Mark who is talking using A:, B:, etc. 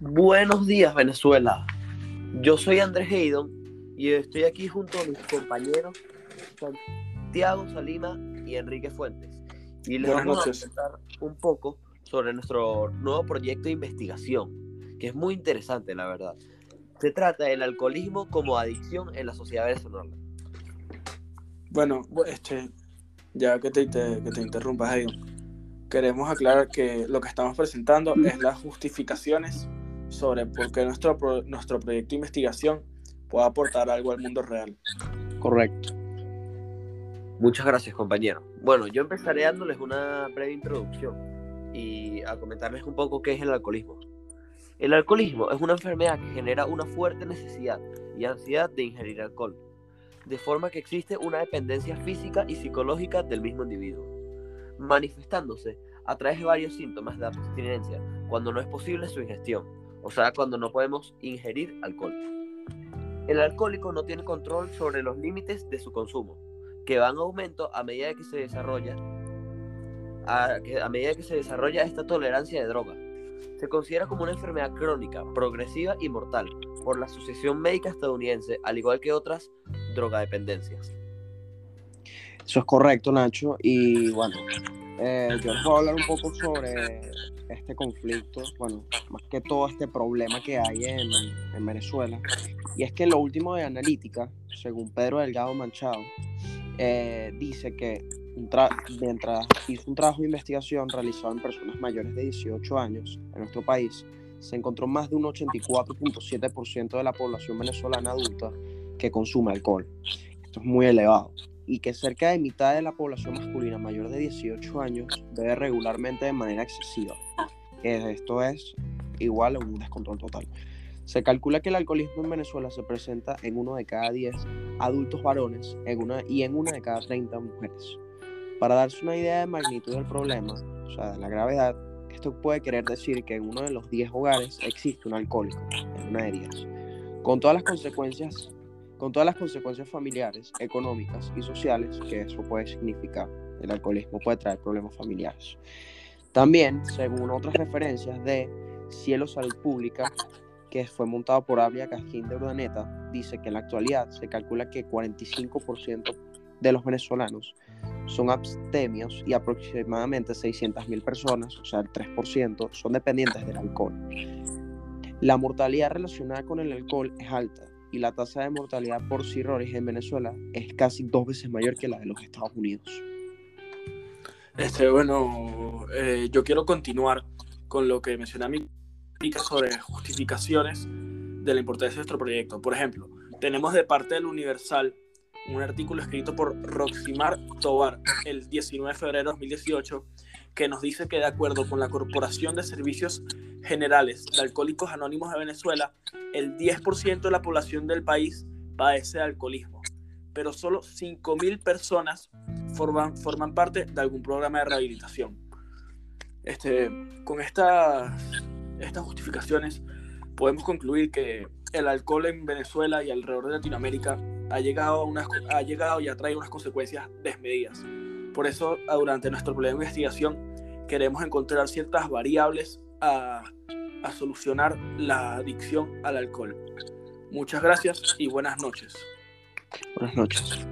A: Buenos días, Venezuela. Yo soy Andrés Heidon y estoy aquí junto a mis compañeros Santiago Salima y Enrique Fuentes. Y les
B: Buenas
A: vamos
B: noches.
A: a contar un poco sobre nuestro nuevo proyecto de investigación, que es muy interesante, la verdad. Se trata del alcoholismo como adicción en la sociedad venezolana.
B: Bueno, bu- este, ya que te, te- que te interrumpas ahí, queremos aclarar que lo que estamos presentando es las justificaciones sobre por qué nuestro, pro- nuestro proyecto de investigación puede aportar algo al mundo real.
C: Correcto.
A: Muchas gracias, compañero. Bueno, yo empezaré dándoles una breve introducción y a comentarles un poco qué es el alcoholismo. El alcoholismo es una enfermedad que genera una fuerte necesidad y ansiedad de ingerir alcohol, de forma que existe una dependencia física y psicológica del mismo individuo, manifestándose a través de varios síntomas de abstinencia cuando no es posible su ingestión, o sea, cuando no podemos ingerir alcohol. El alcohólico no tiene control sobre los límites de su consumo, que van en aumento a medida que se desarrolla a, a medida que se desarrolla esta tolerancia de droga. Se considera como una enfermedad crónica, progresiva y mortal por la Asociación Médica Estadounidense, al igual que otras drogadependencias.
C: Eso es correcto, Nacho. Y bueno, eh, yo les voy a hablar un poco sobre este conflicto, bueno, más que todo este problema que hay en, en Venezuela. Y es que lo último de Analítica, según Pedro Delgado Manchado, eh, dice que mientras hizo un trabajo de investigación realizado en personas mayores de 18 años en nuestro país, se encontró más de un 84.7% de la población venezolana adulta que consume alcohol. Esto es muy elevado. Y que cerca de mitad de la población masculina mayor de 18 años bebe regularmente de manera excesiva. Esto es igual a un descontrol total. Se calcula que el alcoholismo en Venezuela se presenta en uno de cada 10 adultos varones en una, y en una de cada 30 mujeres. Para darse una idea de magnitud del problema, o sea, de la gravedad, esto puede querer decir que en uno de los 10 hogares existe un alcohólico, en una de 10, con todas las consecuencias, con todas las consecuencias familiares, económicas y sociales que eso puede significar. El alcoholismo puede traer problemas familiares. También, según otras referencias de Cielo Salud Pública, que fue montado por Abria Casquín de Urdaneta, dice que en la actualidad se calcula que 45% de los venezolanos son abstemios y aproximadamente 600.000 personas, o sea, el 3%, son dependientes del alcohol. La mortalidad relacionada con el alcohol es alta y la tasa de mortalidad por cirrosis en Venezuela es casi dos veces mayor que la de los Estados Unidos.
B: Este, bueno, eh, yo quiero continuar con lo que mencioné a mi sobre justificaciones de la importancia de nuestro proyecto. Por ejemplo, tenemos de parte del Universal un artículo escrito por Roximar Tobar el 19 de febrero de 2018 que nos dice que de acuerdo con la Corporación de Servicios Generales de Alcohólicos Anónimos de Venezuela, el 10% de la población del país padece de alcoholismo, pero solo 5.000 personas forman, forman parte de algún programa de rehabilitación. Este, con estas, estas justificaciones podemos concluir que el alcohol en Venezuela y alrededor de Latinoamérica ha llegado, a unas, ha llegado y ha traído unas consecuencias desmedidas. Por eso, durante nuestro plan de investigación, queremos encontrar ciertas variables a, solucionar la adicción al alcohol. Muchas gracias y buenas noches.
C: Buenas noches.